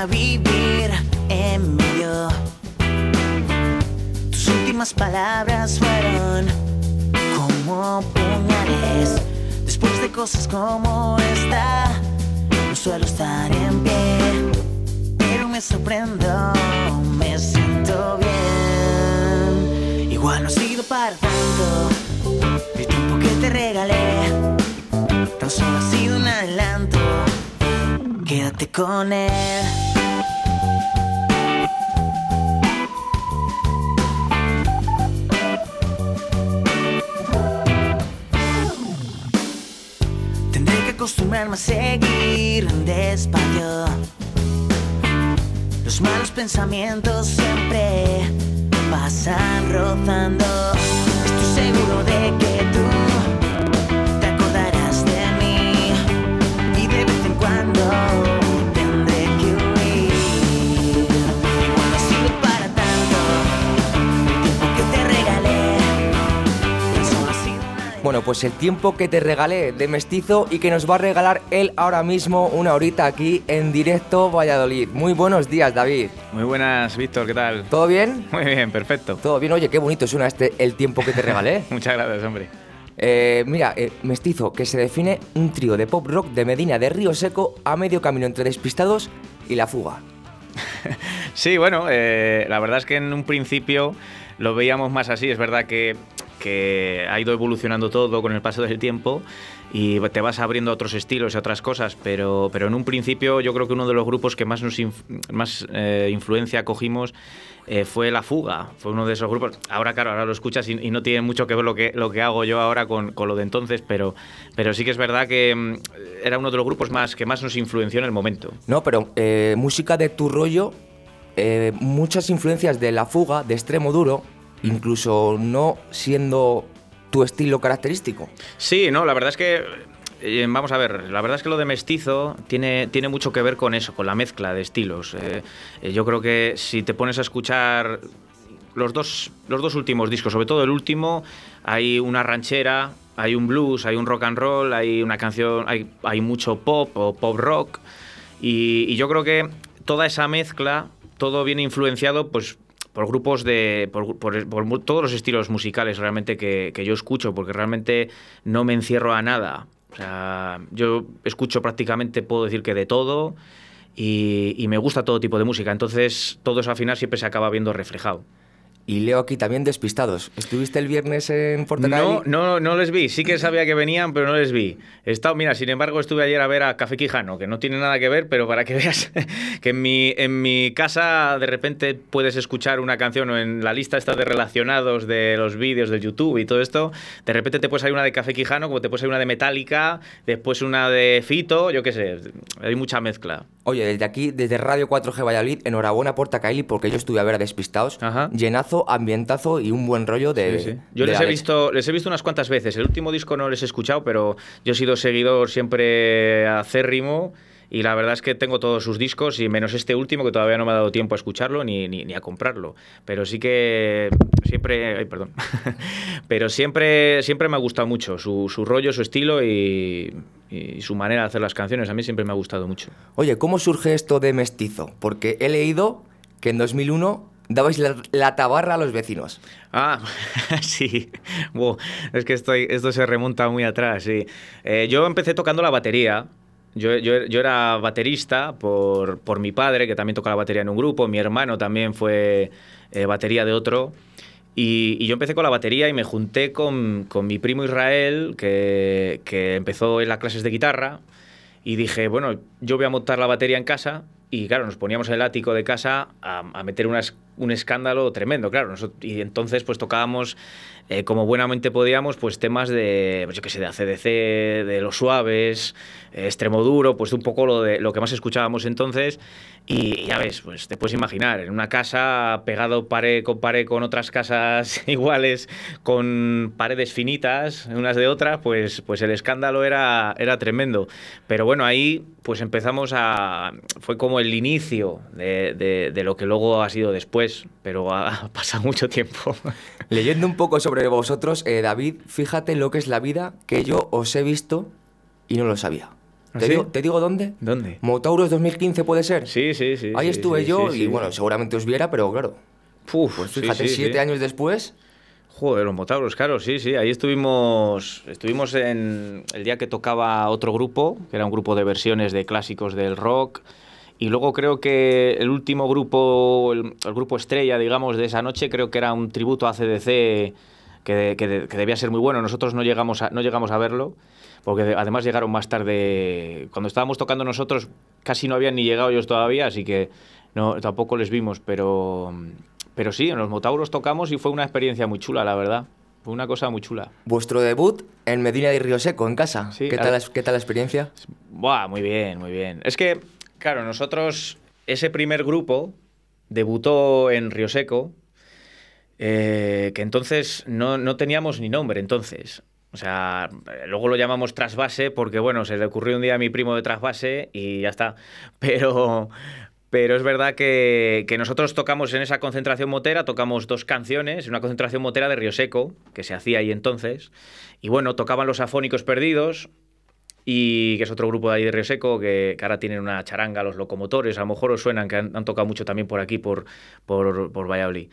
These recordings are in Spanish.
vivir en medio. Tus últimas palabras fueron como puñales. Después de cosas como esta, no suelo estar en pie, pero me sorprendo, me siento bien. Igual no ha sido para tanto el tiempo que te regalé, tan solo ha sido un adelanto. Quédate con él. Tendré que acostumbrarme a seguir despacio. Los malos pensamientos siempre pasan rozando. Estoy seguro de que tú Bueno, pues el tiempo que te regalé de mestizo y que nos va a regalar él ahora mismo una horita aquí en directo Valladolid. Muy buenos días, David. Muy buenas, Víctor, ¿qué tal? ¿Todo bien? Muy bien, perfecto. Todo bien, oye, qué bonito suena este el tiempo que te regalé. Muchas gracias, hombre. Eh, mira, eh, Mestizo, que se define un trío de pop rock de Medina de Río Seco a medio camino entre Despistados y La Fuga. Sí, bueno, eh, la verdad es que en un principio lo veíamos más así. Es verdad que, que ha ido evolucionando todo con el paso del tiempo y te vas abriendo a otros estilos y a otras cosas, pero, pero en un principio yo creo que uno de los grupos que más, nos inf- más eh, influencia cogimos eh, fue La Fuga. Fue uno de esos grupos. Ahora, claro, ahora lo escuchas y, y no tiene mucho que ver lo que, lo que hago yo ahora con, con lo de entonces, pero, pero sí que es verdad que mm, era uno de los grupos más, que más nos influenció en el momento. No, pero eh, música de tu rollo, eh, muchas influencias de La Fuga, de extremo duro, incluso no siendo tu estilo característico. Sí, no, la verdad es que. eh, vamos a ver, la verdad es que lo de mestizo tiene, tiene mucho que ver con eso, con la mezcla de estilos. Eh, eh, yo creo que si te pones a escuchar los dos, los dos últimos discos, sobre todo el último, hay una ranchera, hay un blues, hay un rock and roll, hay una canción, hay, hay mucho pop o pop rock. Y, y yo creo que toda esa mezcla, todo viene influenciado pues, por grupos de. Por, por- todos los estilos musicales realmente que, que yo escucho, porque realmente no me encierro a nada. O sea, yo escucho prácticamente, puedo decir que de todo. Y, y me gusta todo tipo de música. Entonces, todo eso al final siempre se acaba viendo reflejado. Y leo aquí también Despistados. ¿Estuviste el viernes en Portacaeli? No, no, no les vi. Sí que sabía que venían, pero no les vi. He estado, mira, sin embargo, estuve ayer a ver a Café Quijano, que no tiene nada que ver, pero para que veas que en mi, en mi casa de repente puedes escuchar una canción o en la lista esta de relacionados de los vídeos de YouTube y todo esto, de repente te puede salir una de Café Quijano, como te puede salir una de Metallica, después una de Fito, yo qué sé, hay mucha mezcla. Oye, desde aquí, desde Radio 4G Valladolid, enhorabuena Portacaeli porque yo estuve a ver a Despistados. Ajá. Llenazo, ambientazo y un buen rollo de. Sí, sí. Yo de les he, visto, les he visto unas cuantas veces. El último disco no les he escuchado, pero yo he sido seguidor siempre acérrimo. Y la verdad es que tengo todos sus discos, y menos este último, que todavía no me ha dado tiempo a escucharlo ni, ni, ni a comprarlo. Pero sí que siempre. Ay, perdón. pero siempre, siempre me ha gustado mucho su, su rollo, su estilo y, y su manera de hacer las canciones. A mí siempre me ha gustado mucho. Oye, ¿cómo surge esto de mestizo? Porque he leído que en 2001 dabais la, tabarra a los vecinos. Ah, sí. Buah, es que estoy, esto se remonta muy atrás, sí. Eh, yo empecé tocando la batería. Yo, yo- yo era baterista por, por mi padre, que también toca la batería en un grupo. Mi hermano también fue eh, batería de otro. Y, y yo empecé con la batería y me junté con, con mi primo Israel, que, que empezó en las clases de guitarra. Y dije, bueno, yo voy a montar la batería en casa. Y claro, nos poníamos en el ático de casa a, meter un escándalo tremendo, claro. Y entonces pues tocábamos, eh, como buenamente podíamos, pues temas de, pues, yo qué sé, de ACDC, de Los Suaves, eh, Extremo Duro, pues un poco lo, de, lo que más escuchábamos entonces. Y ya ves, pues te puedes imaginar, en una casa pegado pared con pared con otras casas iguales, con paredes finitas, unas de otras, pues, pues el escándalo era, era tremendo. Pero bueno, ahí pues empezamos a... fue como el inicio de, de- de lo que luego ha sido después, pero ha pasado mucho tiempo. Leyendo un poco sobre vosotros, eh, David, fíjate lo que es la vida que yo os he visto y no lo sabía. ¿Ah, ¿Te, sí? digo, ¿Te digo dónde? ¿Dónde? Motauros 2015 puede ser. Sí, sí, sí. Ahí sí, estuve sí, yo y bueno, seguramente os viera, pero claro. Uf, Pues fíjate, siete años después. Joder, los Motauros, claro, sí, sí. Ahí estuvimos, estuvimos en el día que tocaba otro grupo, que era un grupo de versiones de clásicos del rock. Y luego creo que el último grupo, el, el grupo estrella, digamos, de esa noche, creo que era un tributo a CDC que, que- que debía ser muy bueno. Nosotros no llegamos a, no llegamos a verlo, porque de- además llegaron más tarde. Cuando estábamos tocando nosotros, casi no habían ni llegado ellos todavía, así que no, tampoco les vimos, pero, pero sí, en los Motauros tocamos y fue una experiencia muy chula, la verdad. Fue una cosa muy chula. Vuestro debut en Medina de Río Seco, en casa. Sí, ¿Qué, tal, ¿Qué tal la experiencia? Buah, muy bien, muy bien. Es que, claro, nosotros, ese primer grupo debutó en Río Seco, eh, que entonces no, no teníamos ni nombre, entonces. O sea, eh, luego lo llamamos Trasvase porque, bueno, se le ocurrió un día a mi primo de Trasvase y ya está. Pero, pero es verdad que, que nosotros tocamos en esa concentración motera, tocamos dos canciones, una concentración motera de Río Seco, que se hacía ahí entonces. Y bueno, tocaban los afónicos perdidos, y que es otro grupo de ahí de Río Seco, que, que ahora tienen una charanga, los locomotores, a lo mejor os suenan, que han, tocado mucho también por aquí, por, por, por Valladolid.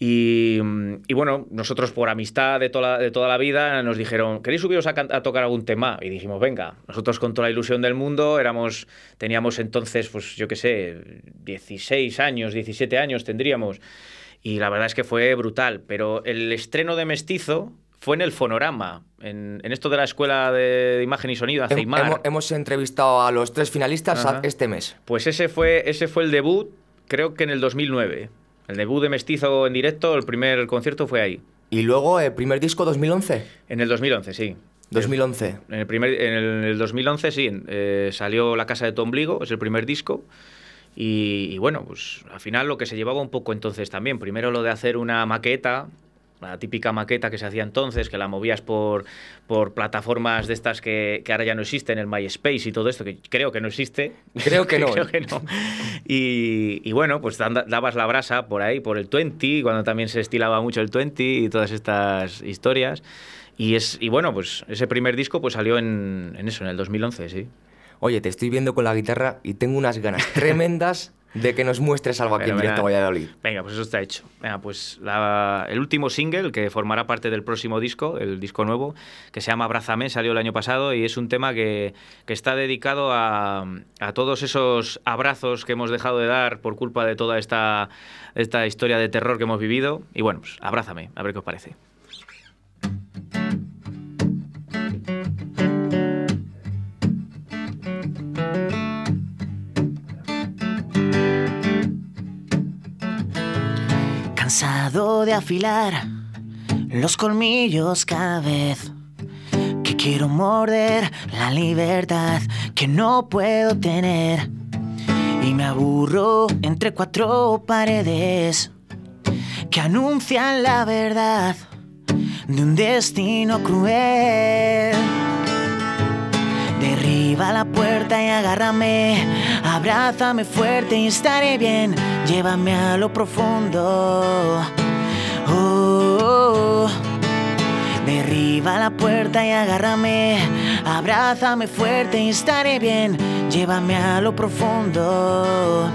Y, y bueno, nosotros por amistad de toda, la, de toda la vida nos dijeron, ¿queréis subiros a, a tocar algún tema? Y dijimos, venga, nosotros con toda la ilusión del mundo, éramos, teníamos entonces, pues yo qué sé, 16 años, 17 años tendríamos. Y la verdad es que fue brutal, pero el estreno de Mestizo fue en el Fonorama, en, en esto de la Escuela de Imagen y Sonido, Hem- Aceimar. hemos, hemos entrevistado a los tres finalistas Ajá. este mes. Pues ese fue, ese fue el debut, creo que en el 2009. El debut de Mestizo en directo, el primer concierto fue ahí. Y luego, el primer disco 2011. En el 2011, sí. 2011. En el, primer, en el 2011, sí, eh, salió La Casa de tu Ombligo, es el primer disco. Y, y bueno, pues al final lo que se llevaba un poco entonces también. Primero lo de hacer una maqueta, la típica maqueta que se hacía entonces, que la movías por, por plataformas de estas que, que ahora ya no existen, el MySpace y todo esto, que creo que no existe. Creo que no, creo ¿eh? que no. Y, y bueno, pues dabas la brasa por ahí, por el 20, cuando también se estilaba mucho el 20 y todas estas historias. Y, es, y bueno, pues ese primer disco pues salió en, en eso, en el 2011, sí. Oye, te estoy viendo con la guitarra y tengo unas ganas tremendas de que nos muestres algo aquí en Fenomenal. directo a Valladolid. Venga, pues eso está hecho. Venga, pues la- el último single que formará parte del próximo disco, el disco nuevo, que se llama Abrázame, salió el año pasado y es un tema que, que está dedicado a, a todos esos abrazos que hemos dejado de dar por culpa de toda esta, esta historia de terror que hemos vivido. Y bueno, pues abrázame, a ver qué os parece. De afilar los colmillos cada vez que quiero morder la libertad que no puedo tener. Y me aburro entre cuatro paredes que anuncian la verdad de un destino cruel. Derriba la puerta y agárrame, abrázame fuerte y estaré bien. Llévame a lo profundo. Oh. Derriba la puerta y agárrame, abrázame fuerte y estaré bien. Llévame a lo profundo.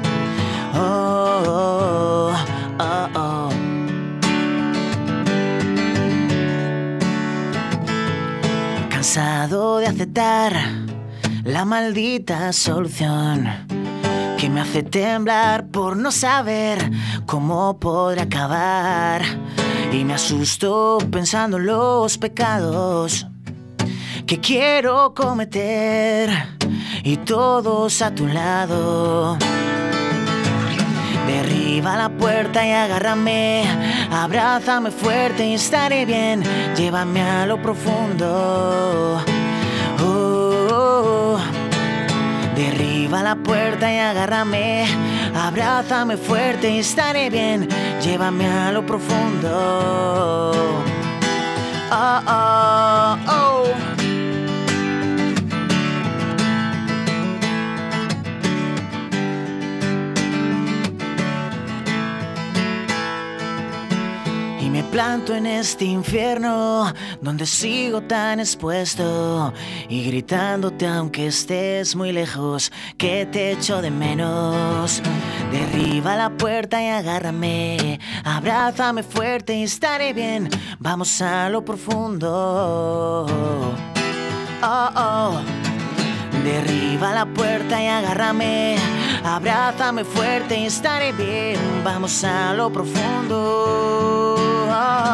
Oh, oh, oh. Cansado de aceptar la maldita solución que me hace temblar por no saber cómo podrá acabar. Y me asusto pensando en los pecados que quiero cometer y todos a tu lado. Derriba la puerta y agárrame, abrázame fuerte y estaré bien. Llévame a lo profundo. Derriba la puerta y agárrame, abrázame fuerte y estaré bien. Llévame a lo profundo. Oh, oh, oh. Planto en este infierno donde sigo tan expuesto y gritándote aunque estés muy lejos que te echo de menos. Derriba la puerta y agárrame, abrázame fuerte y estaré bien. Vamos a lo profundo. Oh, oh. Derriba la puerta y agárrame, abrázame fuerte y estaré bien. Vamos a lo profundo. Oh.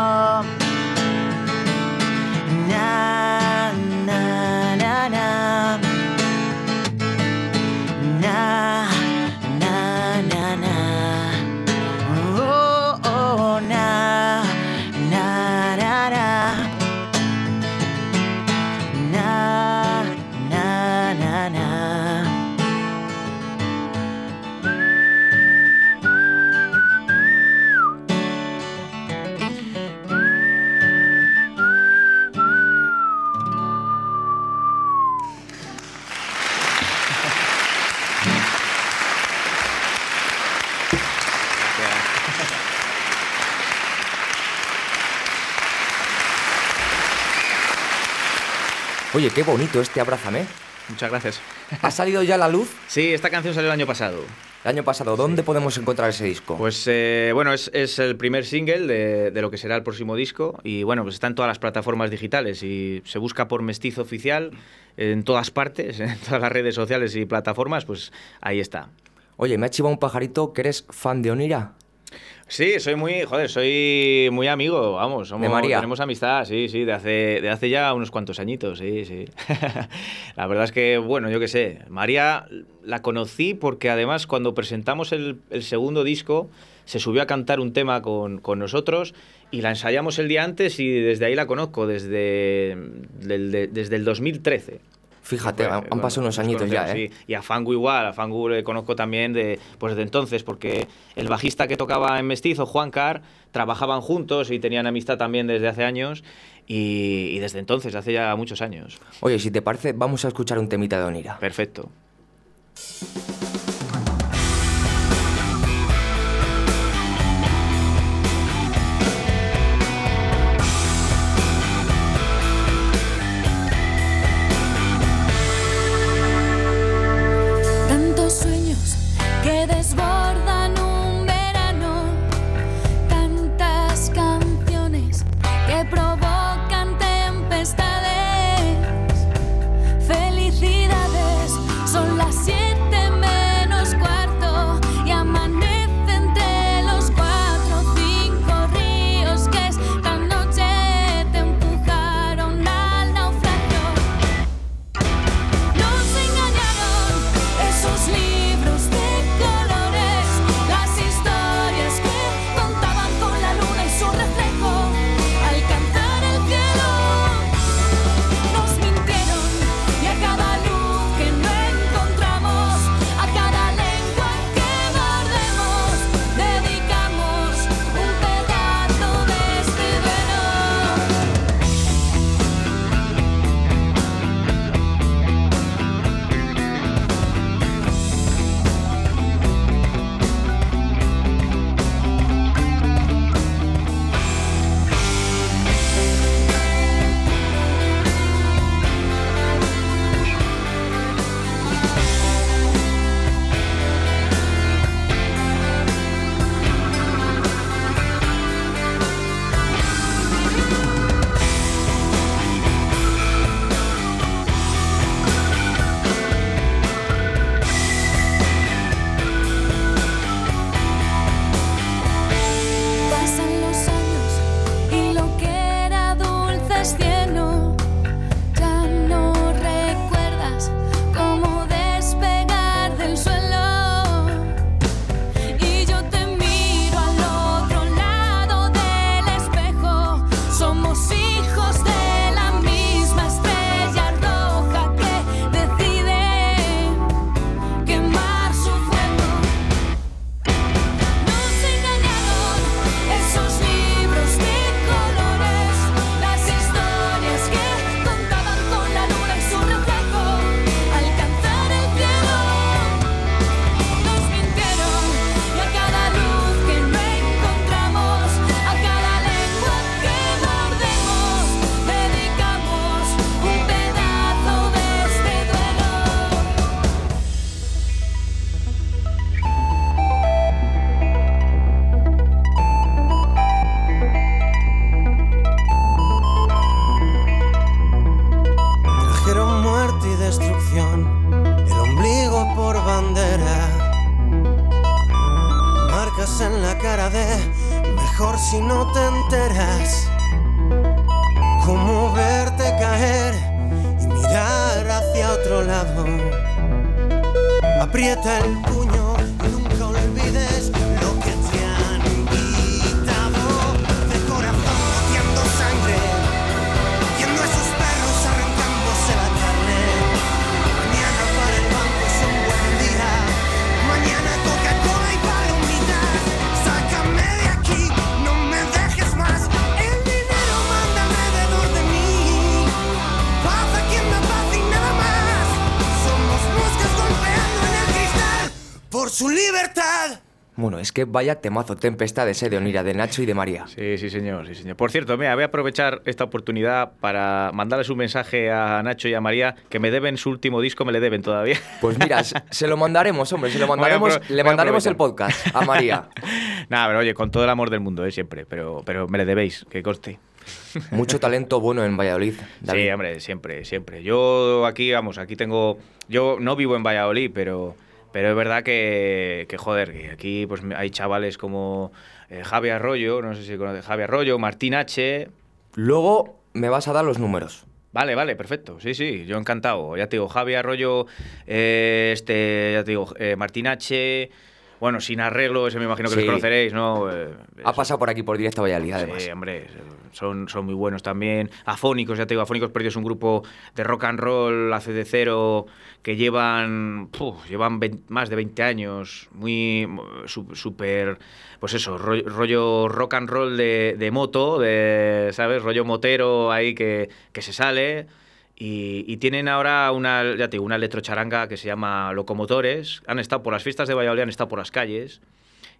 Oye, qué bonito este Abrázame. Muchas gracias. ¿Ha salido ya a la luz? Sí, esta canción salió el año pasado. El año pasado, ¿dónde podemos encontrar ese disco? Pues eh, bueno, es, es el primer single de, de lo que será el próximo disco y bueno, pues está en todas las plataformas digitales y se busca por Mestizo Oficial en todas partes, en todas las redes sociales y plataformas, pues ahí está. Oye, me ha chivado un pajarito que eres fan de Onira. Sí, soy muy, joder, soy muy amigo, vamos, somos, ¿De María? tenemos amistad, sí, sí, de hace, de hace ya unos cuantos añitos, sí, sí. la verdad es que, bueno, yo qué sé, María la conocí porque además cuando presentamos el, el segundo disco se subió a cantar un tema con, con nosotros y la ensayamos el día antes y desde ahí la conozco, desde, del- de- desde el 2013. Fíjate, han, bueno, pasado unos nos añitos ya, ¿eh? sí. Y a Fangu igual, a Fangu le conozco también de, pues de entonces, porque el bajista que tocaba en Mestizo, Juan Car, trabajaban juntos y tenían amistad también desde hace años. Y, y desde entonces, hace ya muchos años. Oye, si te parece, vamos a escuchar un temita de Onira. Perfecto. Mejor si no te enteras. Como verte caer y mirar hacia otro lado. Aprieta el puño su libertad. Bueno, es que vaya temazo, Tempestades, eh, de Onira, de Nacho y de María. Sí, sí, señor, sí, señor. Por cierto, mira, voy a aprovechar esta oportunidad para mandarles un mensaje a Nacho y a María que me deben su último disco, me le deben todavía. Pues mira, se lo mandaremos, hombre, se lo mandaremos, le mandaremos el podcast a María. Nada, pero oye, con todo el amor del mundo, ¿eh? siempre, pero, pero me le debéis, que conste. Mucho talento bueno en Valladolid. David. Sí, hombre, siempre, siempre. Yo aquí, vamos, aquí tengo. Yo no vivo en Valladolid, pero, pero es verdad que, que, joder, que aquí pues hay chavales como eh, Javi Arroyo, no sé si conoces Javi Arroyo, Martín H. Luego me vas a dar los números. Vale, vale, perfecto. Sí, sí, yo encantado. Ya te digo, Javi Arroyo, eh, este, ya te digo, eh, Martín H. Bueno, sin arreglo, ese me imagino que Sí. los conoceréis, ¿no? Eh, Ha pasado por aquí por directo a Valladolid, además. Sí, hombre, son, son muy buenos también. Afónicos, ya te digo, Afónicos Perdidos es un grupo de rock and roll hace de cero que llevan, llevan más de 20 años, muy súper, pues eso, ro- rollo, rock and roll de, moto, de, ¿sabes? Rollo motero ahí que, que se sale. Y, y tienen ahora una, ya te digo, una electrocharanga que se llama Locomotores. Han estado por las fiestas de Valladolid, han estado por las calles.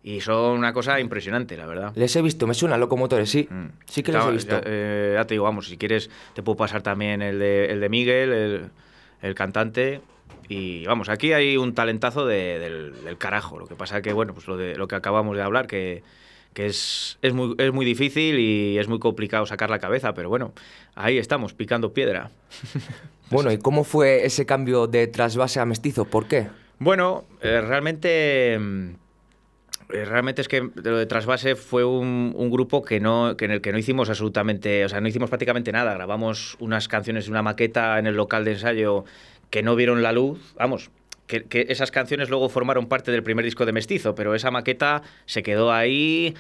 Y son una cosa impresionante, la verdad. Les he visto, me suena locomotores, sí. Mm. Sí que les Ya- he visto. Ya, eh, ya te digo, vamos, si quieres te puedo pasar también el de, el de Miguel, el, el cantante. Y vamos, aquí hay un talentazo de- del, del carajo. Lo que pasa que, bueno, pues lo, de, lo que acabamos de hablar, que, que es, es, muy, es muy difícil y es muy complicado sacar la cabeza, pero bueno, ahí estamos, picando piedra. Bueno, ¿y cómo fue ese cambio de trasvase a mestizo? ¿Por qué? Bueno, eh, realmente. Eh, Realmente es que lo de Trasvase fue un, un grupo que no, que en el que no hicimos absolutamente, o sea, no hicimos prácticamente nada. Grabamos unas canciones de una maqueta en el local de ensayo que no vieron la luz. Vamos, que, que esas canciones luego formaron parte del primer disco de Mestizo, pero esa maqueta se quedó ahí.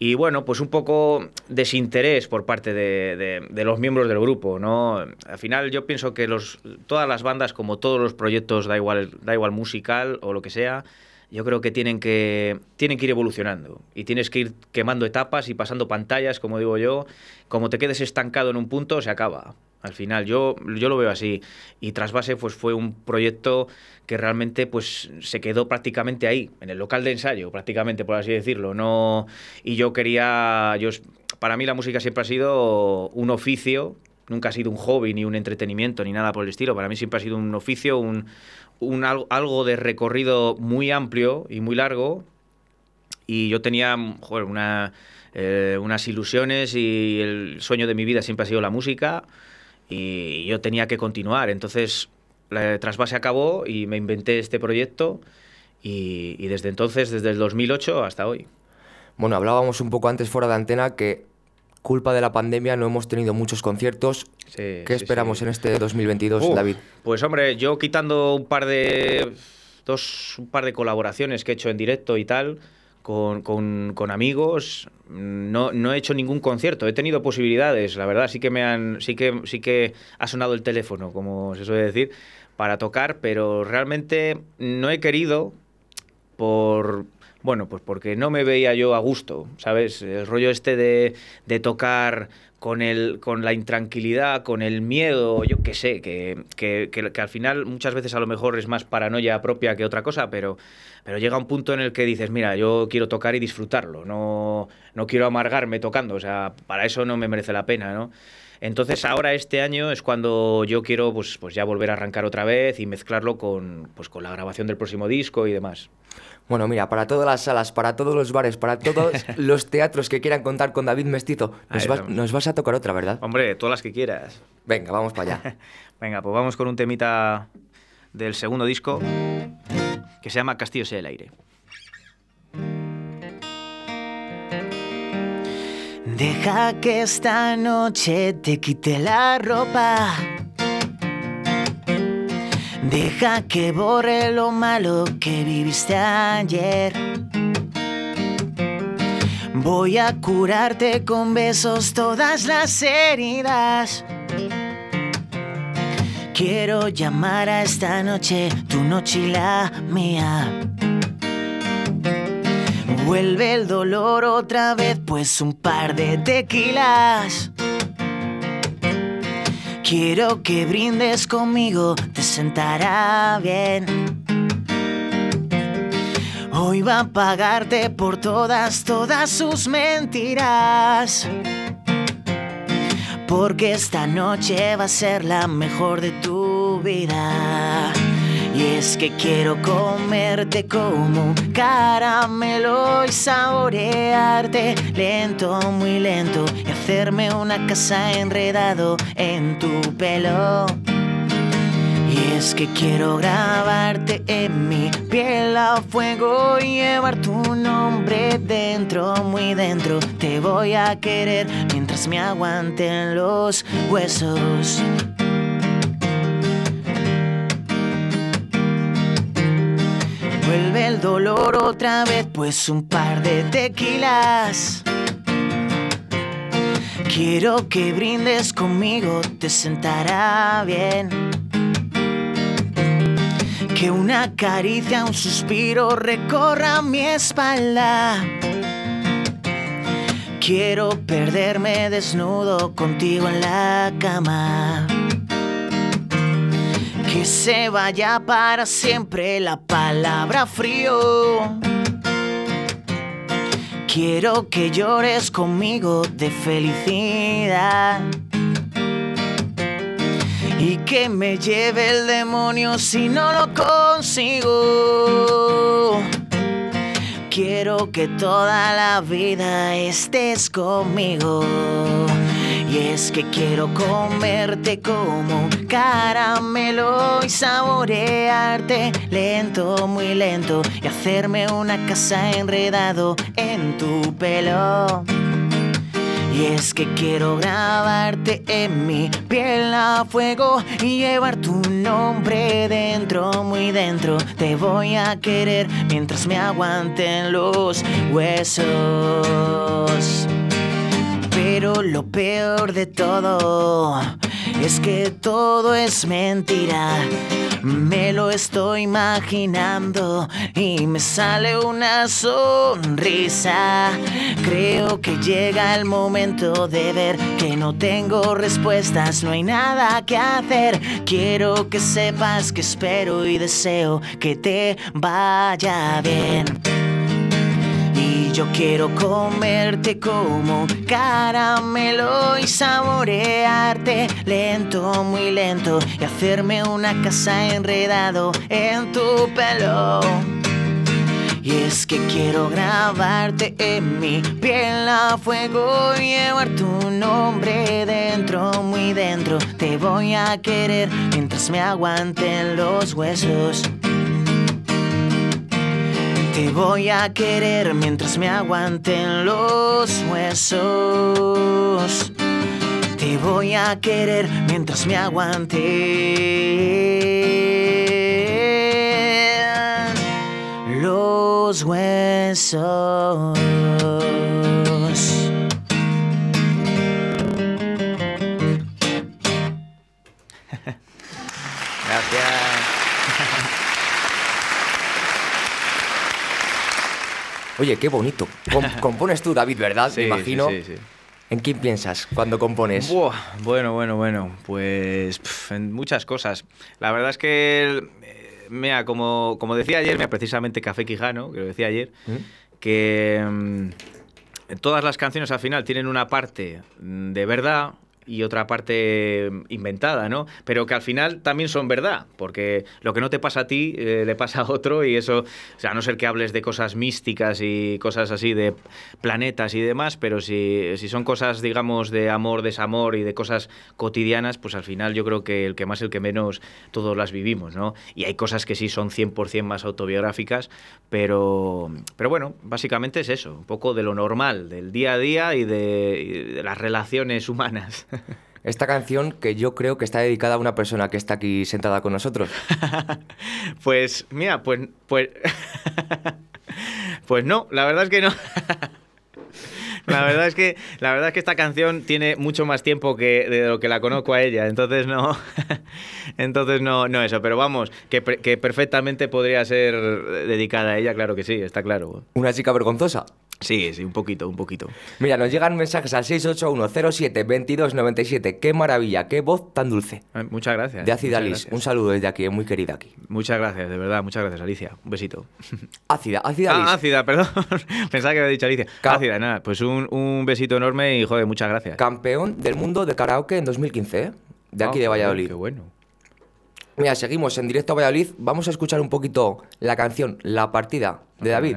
Y bueno, pues un poco desinterés por parte de, de- de los miembros del grupo, ¿no? Al final yo pienso que los, todas las bandas, como todos los proyectos, da igual, da igual musical o lo que sea, yo creo que tienen que, tienen que ir evolucionando. Y tienes que ir quemando etapas y pasando pantallas, como digo yo. Como te quedes estancado en un punto, se acaba. Al final, yo, yo lo veo así. Y Trasvase pues, fue un proyecto que realmente pues, se quedó prácticamente ahí, en el local de ensayo, prácticamente, por así decirlo. No, y yo quería. Yo, para mí la música siempre ha sido un oficio, nunca ha sido un hobby, ni un entretenimiento, ni nada por el estilo. Para mí siempre ha sido un oficio, un, un al- algo de recorrido muy amplio y muy largo. Y yo tenía una, eh, unas ilusiones y el sueño de mi vida siempre ha sido la música y yo tenía que continuar. Entonces, la trasvase acabó y me inventé este proyecto y, y desde entonces, desde el 2008 hasta hoy. Bueno, hablábamos un poco antes fuera de antena que culpa de la pandemia no hemos tenido muchos conciertos. Sí, ¿Qué sí, esperamos sí. en este 2022, Uf, David? Pues hombre, yo quitando un par de dos un par de colaboraciones que he hecho en directo y tal con, con- con amigos, no, no he hecho ningún concierto. He tenido posibilidades, la verdad, sí que me han, sí que sí que ha sonado el teléfono, como se suele decir, para tocar, pero realmente no he querido por bueno, pues porque no me veía yo a gusto, ¿sabes? El rollo este de, de tocar con, el, con la intranquilidad, con el miedo, yo qué sé, que, que, que- que al final muchas veces a lo mejor es más paranoia propia que otra cosa, pero, pero llega un punto en el que dices, mira, yo quiero tocar y disfrutarlo, no, no quiero amargarme tocando, o sea, para eso no me merece la pena, ¿no? Entonces ahora este año es cuando yo quiero pues, pues ya volver a arrancar otra vez y mezclarlo con, pues, con la grabación del próximo disco y demás. Bueno, mira, para todas las salas, para todos los bares, para todos los teatros que quieran contar con David Mestizo, nos, vas, estamos. nos vas a tocar otra, ¿verdad? Hombre, todas las que quieras. Venga, vamos para allá. Venga, pues vamos con un temita del segundo disco que se llama Castillo sea el aire. Deja que esta noche te quite la ropa. Deja que borre lo malo que viviste ayer. Voy a curarte con besos todas las heridas. Quiero llamar a esta noche tu noche y la mía. Vuelve el dolor otra vez, pues un par de tequilas. Quiero que brindes conmigo, te sentará bien. Hoy va a pagarte por todas, todas sus mentiras. Porque esta noche va a ser la mejor de tu vida. Y es que quiero comerte como un caramelo y saborearte lento, muy lento y hacerme una casa enredado en tu pelo. Y es que quiero grabarte en mi piel a fuego y llevar tu nombre dentro, muy dentro. Te voy a querer mientras me aguanten los huesos. Vuelve el dolor otra vez, pues un par de tequilas. Quiero que brindes conmigo, te sentará bien. Que una caricia, un suspiro recorra mi espalda. Quiero perderme desnudo contigo en la cama. Que se vaya para siempre la palabra frío. Quiero que llores conmigo de felicidad. Y que me lleve el demonio si no lo consigo. Quiero que toda la vida estés conmigo. Y es que quiero comerte como caramelo y saborearte lento, muy lento y hacerme una casa enredado en tu pelo. Y es que quiero grabarte en mi piel a fuego y llevar tu nombre dentro, muy dentro. Te voy a querer mientras me aguanten los huesos. Lo peor de todo es que todo es mentira. Me lo estoy imaginando y me sale una sonrisa. Creo que llega el momento de ver que no tengo respuestas, no hay nada que hacer. Quiero que sepas que espero y deseo que te vaya bien. Yo quiero comerte como caramelo y saborearte lento, muy lento y hacerme una casa enredado en tu pelo. Y es que quiero grabarte en mi piel a fuego y llevar tu nombre dentro, muy dentro. Te voy a querer mientras me aguanten los huesos. Te voy a querer mientras me aguanten los huesos. Te voy a querer mientras me aguanten los huesos. Oye, qué bonito. Com- compones tú, David, ¿verdad? Sí, Me imagino. sí, sí, sí. ¿En quién piensas cuando compones? Buah, bueno, bueno, bueno. Pues en muchas cosas. La verdad es que, eh, mira, como, como decía ayer, mira, precisamente Café Quijano, que lo decía ayer, ¿Mm? que mm, todas las canciones al final tienen una parte mm, de verdad y otra parte inventada, ¿no? Pero que al final también son verdad, porque lo que no te pasa a ti eh, le pasa a otro y eso, o sea, a no ser que hables de cosas místicas y cosas así de planetas y demás, pero si, si son cosas, digamos, de amor, desamor y de cosas cotidianas, pues al final yo creo que el que más, el que menos, todos las vivimos, ¿no? Y hay cosas que sí son 100% más autobiográficas, pero, pero bueno, básicamente es eso, un poco de lo normal, del día a día y de las relaciones humanas. Esta canción que yo creo que está dedicada a una persona que está aquí sentada con nosotros. Pues mira, pues pues pues no, la verdad es que no. La verdad es que la verdad es que esta canción tiene mucho más tiempo que de lo que la conozco a ella, entonces no entonces no no eso, pero vamos, que, que perfectamente podría ser dedicada a ella, claro que sí, está claro. Una chica vergonzosa. Sí, sí, un poquito, un poquito. Mira, nos llegan mensajes al 681072297. Qué maravilla, qué voz tan dulce. Eh, Muchas gracias. De Ácida gracias. Un saludo desde aquí, muy querida aquí. Muchas gracias, de verdad, muchas gracias, Alicia. Un besito. Ácida, Ácida Alice. Ah, ácida, perdón. Pensaba que había dicho Alicia. Ácida, nada. Pues un, un besito enorme y, joder, muchas gracias. Campeón del mundo de karaoke en 2015, ¿eh? De aquí Ah, de Valladolid. Qué bueno. Mira, seguimos en directo a Valladolid. Vamos a escuchar un poquito la canción La Partida de David.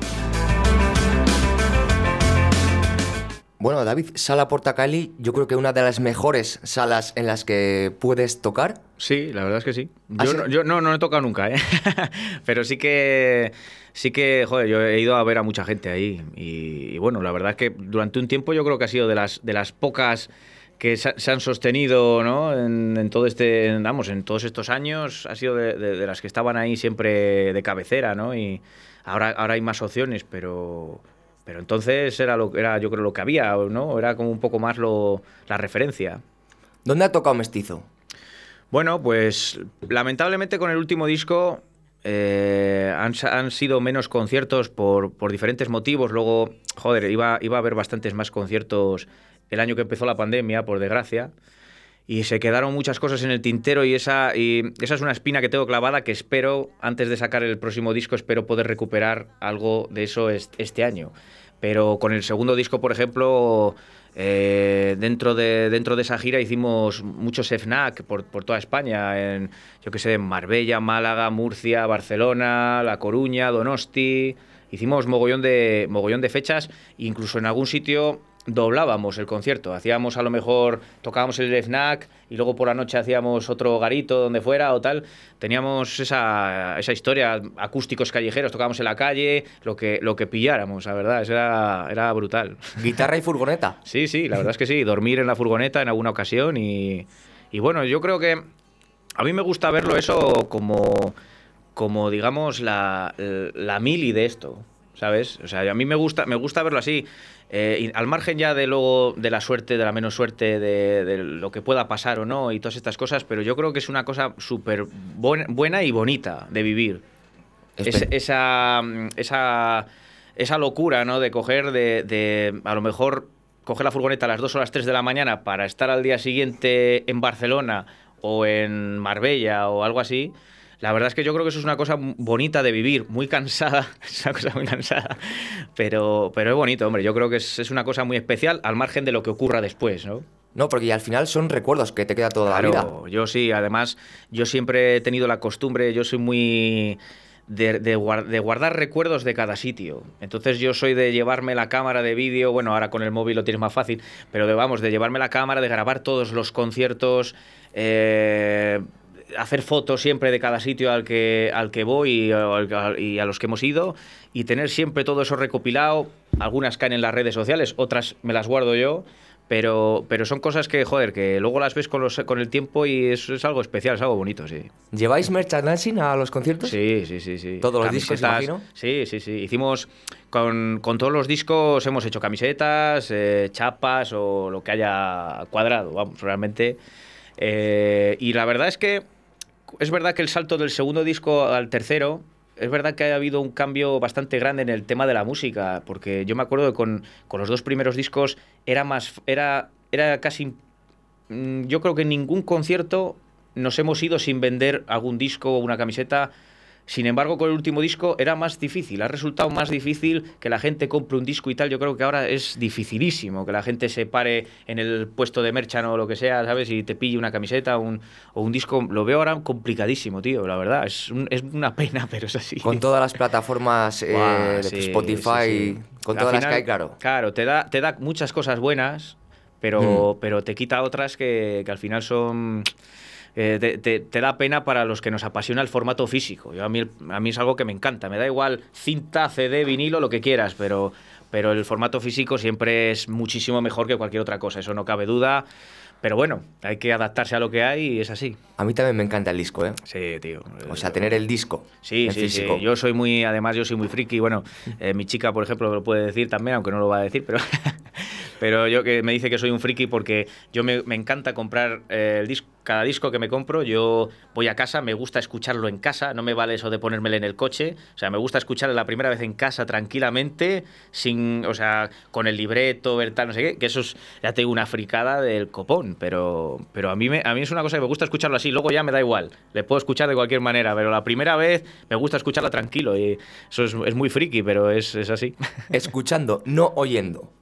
Bueno, David, Sala Portacali, yo creo que una de las mejores salas en las que puedes tocar. Sí, la verdad es que sí. ¿Ah, Yo, sí? no, yo no, no he tocado nunca, ¿eh? Pero sí que, sí que, joder, yo he ido a ver a mucha gente ahí. Y, y bueno, la verdad es que durante un tiempo yo creo que ha sido de las, de las pocas que se, se han sostenido, ¿no? En, en todo este, en, vamos, en todos estos años, ha sido de, de- de las que estaban ahí siempre de cabecera, ¿no? Y ahora, ahora hay más opciones, pero, pero entonces era, lo, era yo creo lo que había, ¿no? Era como un poco más lo, la referencia. ¿Dónde ha tocado Mestizo? Bueno, pues lamentablemente con el último disco eh, han, han sido menos conciertos por, por diferentes motivos. Luego, joder, iba, iba a haber bastantes más conciertos el año que empezó la pandemia, por desgracia. Y se quedaron muchas cosas en el tintero y esa, y esa es una espina que tengo clavada que espero, antes de sacar el próximo disco, espero poder recuperar algo de eso est- este año. Pero con el segundo disco, por ejemplo, eh, dentro, de, dentro de esa gira hicimos muchos FNAC por, por toda España, en, yo qué sé, en Marbella, Málaga, Murcia, Barcelona, La Coruña, Donosti. Hicimos mogollón de, mogollón de fechas, incluso en algún sitio doblábamos el concierto. Hacíamos a lo mejor, tocábamos el FNAC y luego por la noche hacíamos otro garito donde fuera o tal. Teníamos esa, esa historia, acústicos callejeros, tocábamos en la calle, lo que, lo que pilláramos, la verdad, eso era, era brutal. Guitarra y furgoneta. Sí, sí, la verdad es que sí, dormir en la furgoneta en alguna ocasión y, y bueno, yo creo que a mí me gusta verlo eso como, como digamos, la, la mili de esto, ¿sabes? O sea, a mí me gusta, me gusta verlo así. Eh, y al margen ya de luego de la suerte, de la menos suerte, de, de lo que pueda pasar o no y todas estas cosas, pero yo creo que es una cosa súper buena, buena y bonita de vivir. Es- Espe- esa, esa, esa locura, ¿no? De coger, de, de a lo mejor coger la furgoneta a las 2 o las 3 de la mañana para estar al día siguiente en Barcelona o en Marbella o algo así. La verdad es que yo creo que eso es una cosa bonita de vivir, muy cansada, es una cosa muy cansada, pero, pero es bonito, hombre. Yo creo que es, es una cosa muy especial al margen de lo que ocurra después, ¿no? No, porque al final son recuerdos que te queda toda la vida. Yo sí, además, yo siempre he tenido la costumbre, yo soy muy de, de guar- de guardar recuerdos de cada sitio. Entonces yo soy de llevarme la cámara de vídeo, bueno, ahora con el móvil lo tienes más fácil, pero de, vamos, de llevarme la cámara, de grabar todos los conciertos, eh, hacer fotos siempre de cada sitio al que, al que voy y, al- y a los que hemos ido y tener siempre todo eso recopilado. Algunas caen en las redes sociales, otras me las guardo yo. Pero, pero son cosas que, joder, que luego las ves con, los, con el tiempo y eso es algo especial, es algo bonito, sí. ¿Lleváis merchandising a los conciertos? Sí, sí, sí, sí. ¿Todos los discos, imagino? Sí, sí, sí. Hicimos, con, con todos los discos hemos hecho camisetas, eh, chapas o lo que haya cuadrado, vamos, realmente. Eh, y la verdad es que es verdad que el salto del segundo disco al tercero, es verdad que ha habido un cambio bastante grande en el tema de la música, porque yo me acuerdo que con, con los dos primeros discos era más, era, era casi, mm, yo creo que en ningún concierto nos hemos ido sin vender algún disco o una camiseta. Sin embargo, con el último disco era más difícil, ha resultado más difícil que la gente compre un disco y tal. Yo creo que ahora es dificilísimo que la gente se pare en el puesto de merchan o lo que sea, ¿sabes? Y te pille una camiseta un- o un disco. Lo veo ahora complicadísimo, tío, la verdad. Es, un- es una pena, pero es así. Con todas las plataformas eh, sí, Spotify, sí, sí. con Al todas las que hay, claro. Claro, te da, te da muchas cosas buenas, pero, pero te quita otras que, que al final son... eh, te, te- te da pena para los que nos apasiona el formato físico. Yo, a, mí, a mí es algo que me encanta. Me da igual cinta, CD, vinilo, lo que quieras, pero, pero el formato físico siempre es muchísimo mejor que cualquier otra cosa. Eso no cabe duda. Pero bueno, hay que adaptarse a lo que hay y es así. A mí también me encanta el disco, ¿eh? Sí, tío. O sea, tener el disco Sí, sí, sí. Yo soy muy, además yo soy muy friki. Bueno, eh, mi chica, por ejemplo, lo puede decir también, aunque no lo va a decir, pero, Pero yo que me dice que soy un friki porque yo me, me encanta comprar eh, el disco, cada disco que me compro, yo voy a casa, me gusta escucharlo en casa, no me vale eso de ponérmelo en el coche, o sea, me gusta escucharlo la primera vez en casa tranquilamente, sin, o sea, con el libreto, ver tal, no sé qué, que eso es, ya tengo una fricada del copón, pero, pero a, mí me, a mí es una cosa que me gusta escucharlo así, luego ya me da igual, le puedo escuchar de cualquier manera, pero la primera vez me gusta escucharla tranquilo y eso es, es muy friki, pero es, es así. Escuchando, no oyendo.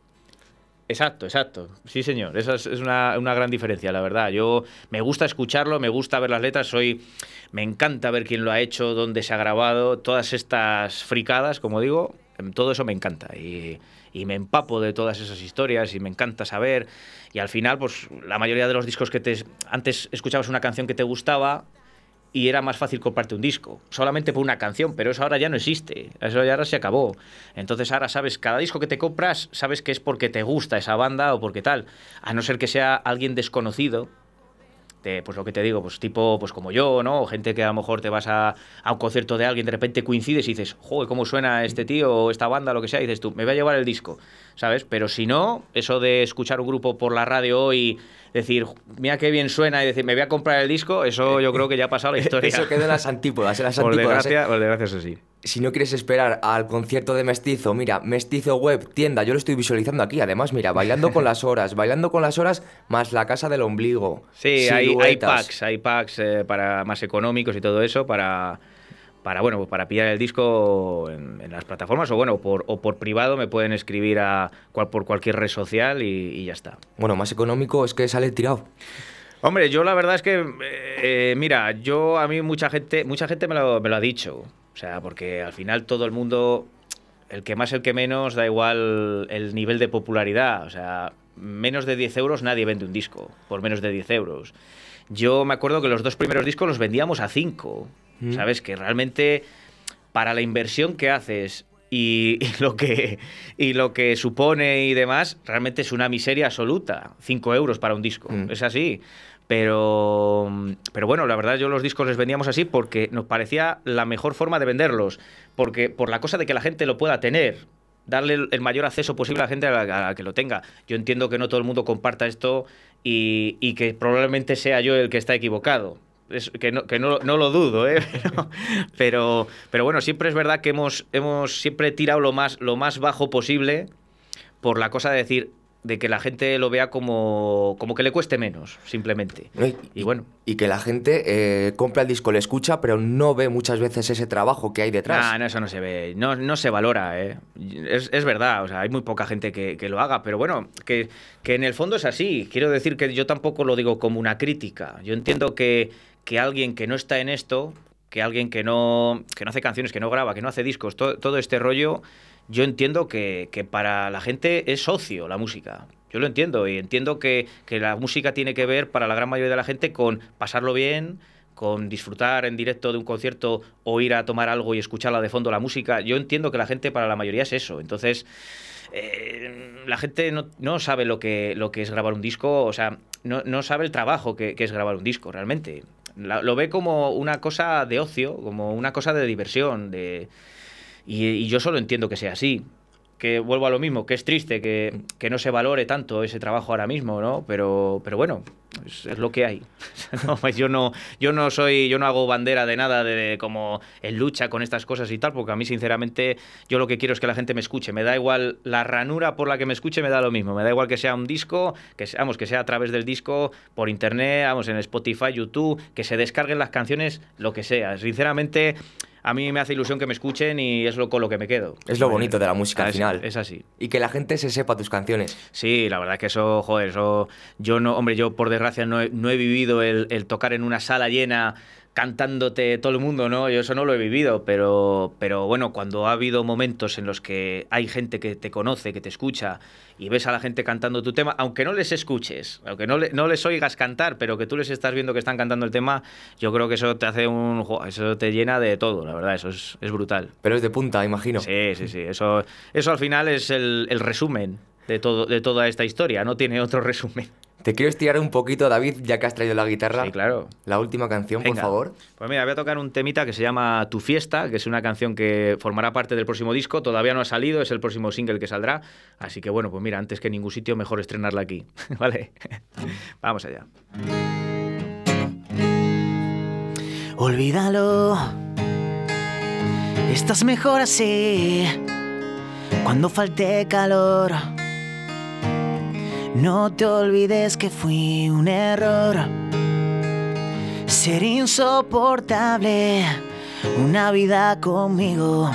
Exacto, exacto. Sí, señor. Esa es, una, gran diferencia, la verdad. Yo me gusta escucharlo, me gusta ver las letras, soy. Me encanta ver quién lo ha hecho, dónde se ha grabado, todas estas fricadas, como digo, em, todo eso me encanta. Y, y me empapo de todas esas historias y me encanta saber. Y al final, pues la mayoría de los discos que te. Antes escuchabas una canción que te gustaba y era más fácil comprarte un disco, solamente por una canción, pero eso ahora ya no existe, eso ya ahora se acabó. Entonces ahora sabes, cada disco que te compras, sabes que es porque te gusta esa banda o porque tal, a no ser que sea alguien desconocido. de, pues lo que te digo, pues tipo, pues como yo, ¿no? O gente que a lo mejor te vas a, a un concierto de alguien, de repente coincides y dices, joder, ¿cómo suena este tío o esta banda, lo que sea? Y dices tú, me voy a llevar el disco, ¿sabes? Pero si no, eso de escuchar un grupo por la radio hoy, decir, mira qué bien suena y decir, me voy a comprar el disco, eso yo creo que ya ha pasado la historia. Eso queda en las antípodas, en las por antípodas. ¿eh? desgracia, por desgracia, eso sí. Si no quieres esperar al concierto de Mestizo, mira, Mestizo Web, tienda, yo lo estoy visualizando aquí, además, mira, bailando con las horas, bailando con las horas, más la casa del ombligo. Sí, hay, packs, hay packs eh, para más económicos y todo eso para, para bueno, pues para pillar el disco en, en las plataformas o bueno, por, o por privado me pueden escribir a cual, por cualquier red social y, y ya está. Bueno, más económico es que sale tirado. Hombre, yo la verdad es que, eh, mira, yo a mí mucha gente, mucha gente me lo, me lo ha dicho. O sea, porque al final todo el mundo, el que más, el que menos, da igual el nivel de popularidad. O sea, menos de 10 euros nadie vende un disco, por menos de 10 euros. Yo me acuerdo que los dos primeros discos los vendíamos a 5. Mm. ¿Sabes? Que realmente para la inversión que haces y, y lo que, y lo que supone y demás, realmente es una miseria absoluta. 5 euros para un disco. Mm. Es así. Pero, pero bueno, la verdad yo los discos les vendíamos así porque nos parecía la mejor forma de venderlos. Porque por la cosa de que la gente lo pueda tener. Darle el- mayor acceso posible a la gente a la, a la que lo tenga. Yo entiendo que no todo el mundo comparta esto y, y que probablemente sea yo el que está equivocado. Es- que no, que no, no lo dudo, ¿eh? Pero, pero, pero bueno, siempre es verdad que hemos, hemos siempre tirado lo más, lo más bajo posible por la cosa de decir de que la gente lo vea como, como que le cueste menos, simplemente. Y bueno. Y que la gente eh, compra el disco, le escucha, pero no ve muchas veces ese trabajo que hay detrás. Nah, no, eso no se ve, no, no se valora, ¿eh? Es, es verdad, o sea, hay muy poca gente que, que lo haga, pero bueno, que, que en el fondo es así. Quiero decir que yo tampoco lo digo como una crítica. Yo entiendo que, que alguien que no está en esto, que alguien que no, que no hace canciones, que no graba, que no hace discos, to- todo este rollo, yo entiendo que, para la gente es ocio la música. Yo lo entiendo y entiendo que, que la música tiene que ver para la gran mayoría de la gente con pasarlo bien, con disfrutar en directo de un concierto o ir a tomar algo y escucharla de fondo la música. Yo entiendo que la gente para la mayoría es eso. Entonces, eh, la gente no, no sabe lo que, lo que es grabar un disco, o sea, no, no sabe el trabajo que es grabar un disco realmente. Lo ve como una cosa de ocio, como una cosa de diversión, de... Y, y yo solo entiendo que sea así. Que vuelvo a lo mismo, que es triste que, que no se valore tanto ese trabajo ahora mismo, ¿no? Pero, pero bueno, es, lo que hay. No, pues yo no, yo no soy, yo no hago bandera de nada de, como en lucha con estas cosas y tal, porque a mí sinceramente yo lo que quiero es que la gente me escuche. Me da igual la ranura por la que me escuche, me da lo mismo. Me da igual que sea un disco, que vamos, que sea a través del disco, por internet, vamos, en Spotify, YouTube, que se descarguen las canciones, lo que sea. Sinceramente, a mí me hace ilusión que me escuchen y es lo con lo que me quedo. Es lo bonito de la música al Es- final. Es así. Y que la gente se sepa tus canciones. Sí, la verdad que eso, joder, eso. Yo no, hombre, yo por desgracia no he, no he vivido el, el tocar en una sala llena cantándote todo el mundo, ¿no? Yo eso no lo he vivido, pero, pero bueno, cuando ha habido momentos en los que hay gente que te conoce, que te escucha y ves a la gente cantando tu tema, aunque no les escuches, aunque no, le- no les oigas cantar, pero que tú les estás viendo que están cantando el tema, yo creo que eso te hace un... Eso te llena de todo, la verdad, eso es, es brutal. Pero es de punta, imagino. Sí, sí, sí. Eso, eso al final es el, el resumen de, todo, de toda esta historia. No tiene otro resumen. Te quiero estirar un poquito, David, ya que has traído la guitarra. Sí, claro. La última canción, Venga. por favor. Pues mira, voy a tocar un temita que se llama Tu Fiesta, que es una canción que formará parte del próximo disco. Todavía no ha salido, es el próximo single que saldrá. Así que bueno, pues mira, antes que en ningún sitio, mejor estrenarla aquí. ¿Vale? Vamos allá. Olvídalo. Estás mejor así. Cuando falte calor. No te olvides que fui un error. Ser insoportable. Una vida conmigo.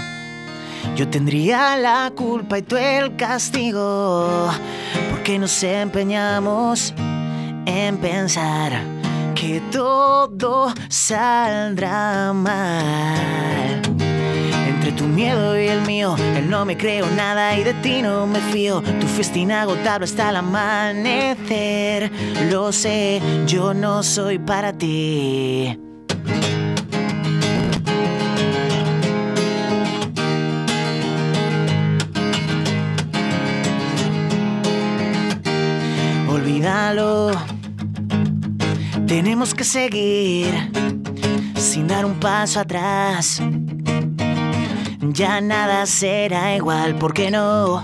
Yo tendría la culpa y tú el castigo. Porque nos empeñamos en pensar que todo saldrá mal. Tu miedo y el mío, él no me creo nada y de ti no me fío. Tu fiesta inagotable hasta el amanecer. Lo sé, yo no soy para ti. Olvídalo. Tenemos que seguir sin dar un paso atrás. Ya nada será igual, ¿por qué no?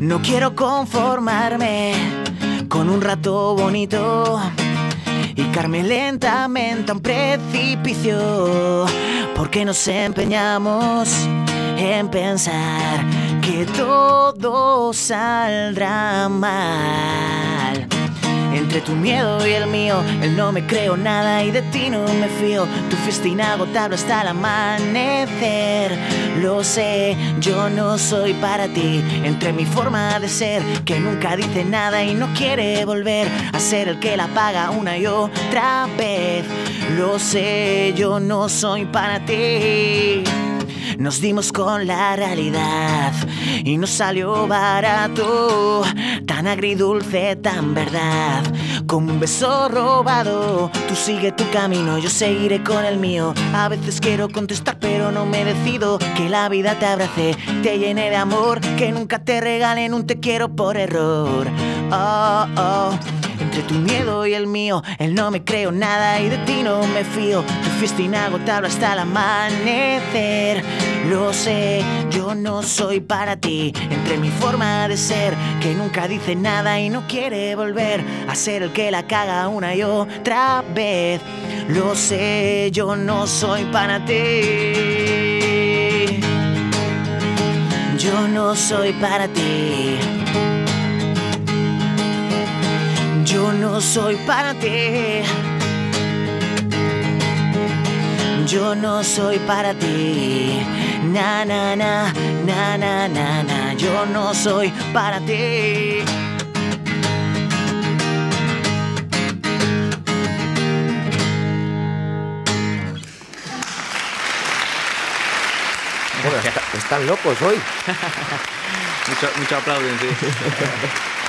No quiero conformarme con un rato bonito y carme lentamente a un precipicio. Porque nos empeñamos en pensar que todo saldrá mal. Entre tu miedo y el mío, él no me creo nada y de ti no me fío. Tu fiesta inagotable hasta el amanecer. Lo sé, yo no soy para ti. Entre mi forma de ser, que nunca dice nada y no quiere volver a ser el que la paga una y otra vez. Lo sé, yo no soy para ti. Nos dimos con la realidad y nos salió barato, tan agridulce, tan verdad, como un beso robado. Tú sigue tu camino, yo seguiré con el mío. A veces quiero contestar, pero no me decido. Que la vida te abrace, te llene de amor, que nunca te regalen un te quiero por error. Oh, oh. Entre tu miedo y el mío, él no me creo nada y de ti no me fío. Tu fiesta inagotable hasta el amanecer. Lo sé, yo no soy para ti. Entre mi forma de ser, que nunca dice nada y no quiere volver a ser el que la caga una y otra vez. Lo sé, yo no soy para ti. Yo no soy para ti. Yo no soy para ti. Yo no soy para ti. Na na na na na na na. Yo no soy para ti. Bueno, están locos hoy. Mucho, mucho aplauden, sí.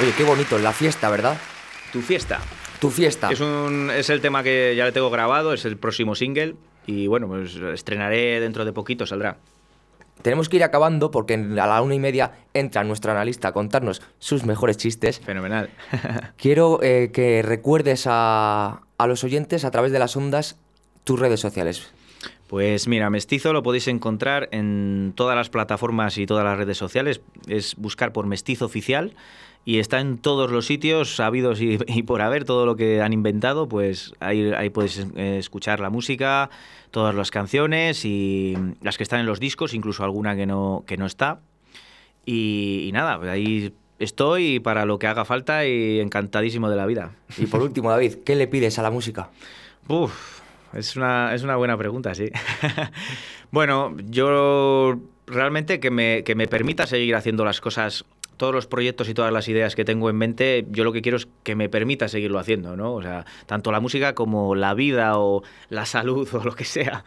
Oye, qué bonito, la fiesta, ¿verdad? Tu Fiesta. Tu fiesta. Es, un, es el tema que ya le tengo grabado, es el próximo single. Y bueno, pues estrenaré dentro de poquito, saldrá. Tenemos que ir acabando porque a la una y media entra nuestro analista a contarnos sus mejores chistes. Fenomenal. Quiero eh, que recuerdes a, a los oyentes a través de las ondas tus redes sociales. Pues mira, Mestizo lo podéis encontrar en todas las plataformas y todas las redes sociales. Es buscar por Mestizo Oficial y está en todos los sitios sabidos y, y por haber todo lo que han inventado. Pues ahí, ahí podéis eh, escuchar la música, todas las canciones y las que están en los discos, incluso alguna que no, que no está. Y, y nada, pues ahí estoy para lo que haga falta y encantadísimo de la vida. Y por último, David, ¿qué le pides a la música? Uf, es una, es una buena pregunta, sí. bueno, yo realmente que me, que me permita seguir haciendo las cosas, todos los proyectos y todas las ideas que tengo en mente, yo lo que quiero es que me permita seguirlo haciendo, ¿no? O sea, tanto la música como la vida o la salud o lo que sea.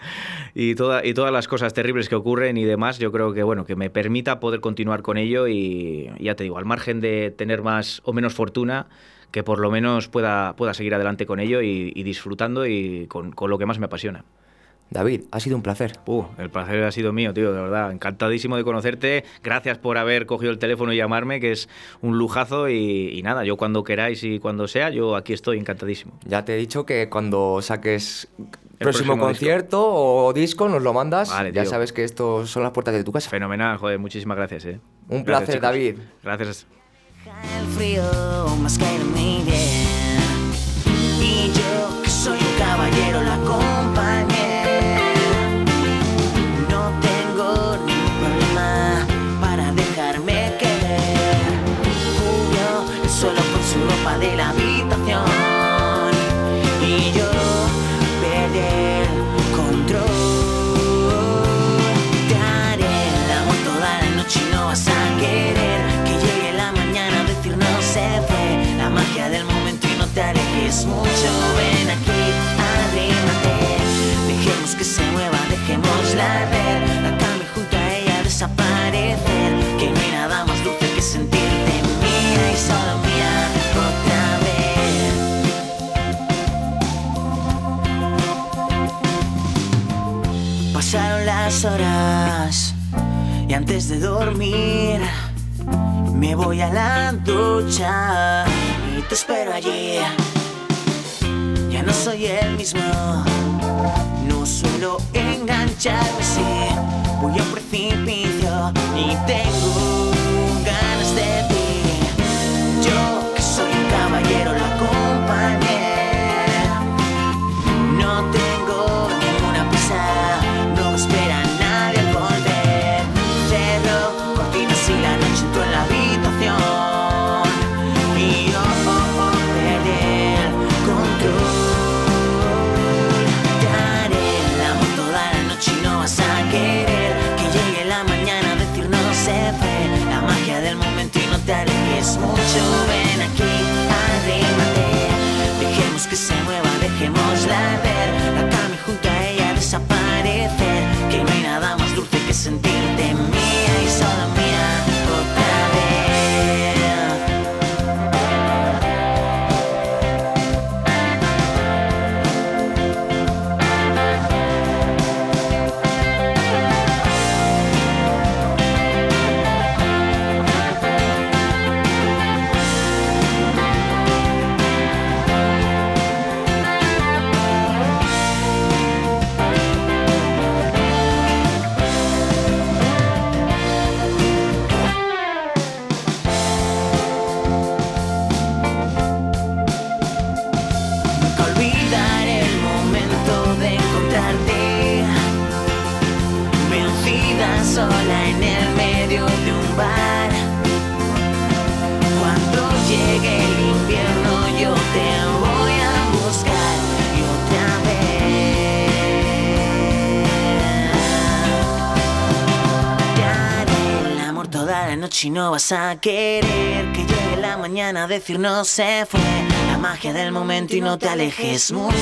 Y, toda, y todas las cosas terribles que ocurren y demás, yo creo que, bueno, que me permita poder continuar con ello y ya te digo, al margen de tener más o menos fortuna, que por lo menos pueda, pueda seguir adelante con ello y, y disfrutando y con, con lo que más me apasiona. David, ha sido un placer. Uh, el placer ha sido mío, tío, de verdad. Encantadísimo de conocerte. Gracias por haber cogido el teléfono y llamarme, que es un lujazo. Y, y nada, yo cuando queráis y cuando sea, yo aquí estoy encantadísimo. Ya te he dicho que cuando saques próximo, próximo concierto o disco nos lo mandas. Vale, ya tío. sabes que estos son las puertas de tu casa. Fenomenal, joder, muchísimas gracias, eh. Un Gracias, placer, chicos. David. Gracias. el frío más que bien. Y yo que soy un caballero la alejes mucho. Ven aquí, arrímate. Dejemos que se mueva, dejémosla ver. La cambio junto a ella desaparecer. Que no hay nada más dulce que sentirte mía y solo mía otra vez. Pasaron las horas y antes de dormir me voy a la ducha y te espero allí. Ya no soy el mismo, no suelo engancharme así. Voy a un precipicio y tengo ganas de ti. Yo que soy un caballero la acompañé. Alejes mucho. y no vas a querer que llegue la mañana a decir no se fue. La magia del momento y no te alejes mucho.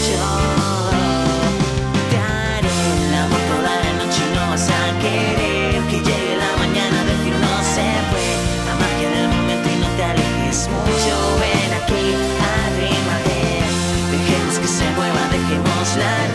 Te haré el amor toda la noche y no vas a querer que llegue la mañana a decir no se fue. La magia del momento y no te alejes mucho. Ven aquí, arrímate. Dejemos que se mueva, dejemos la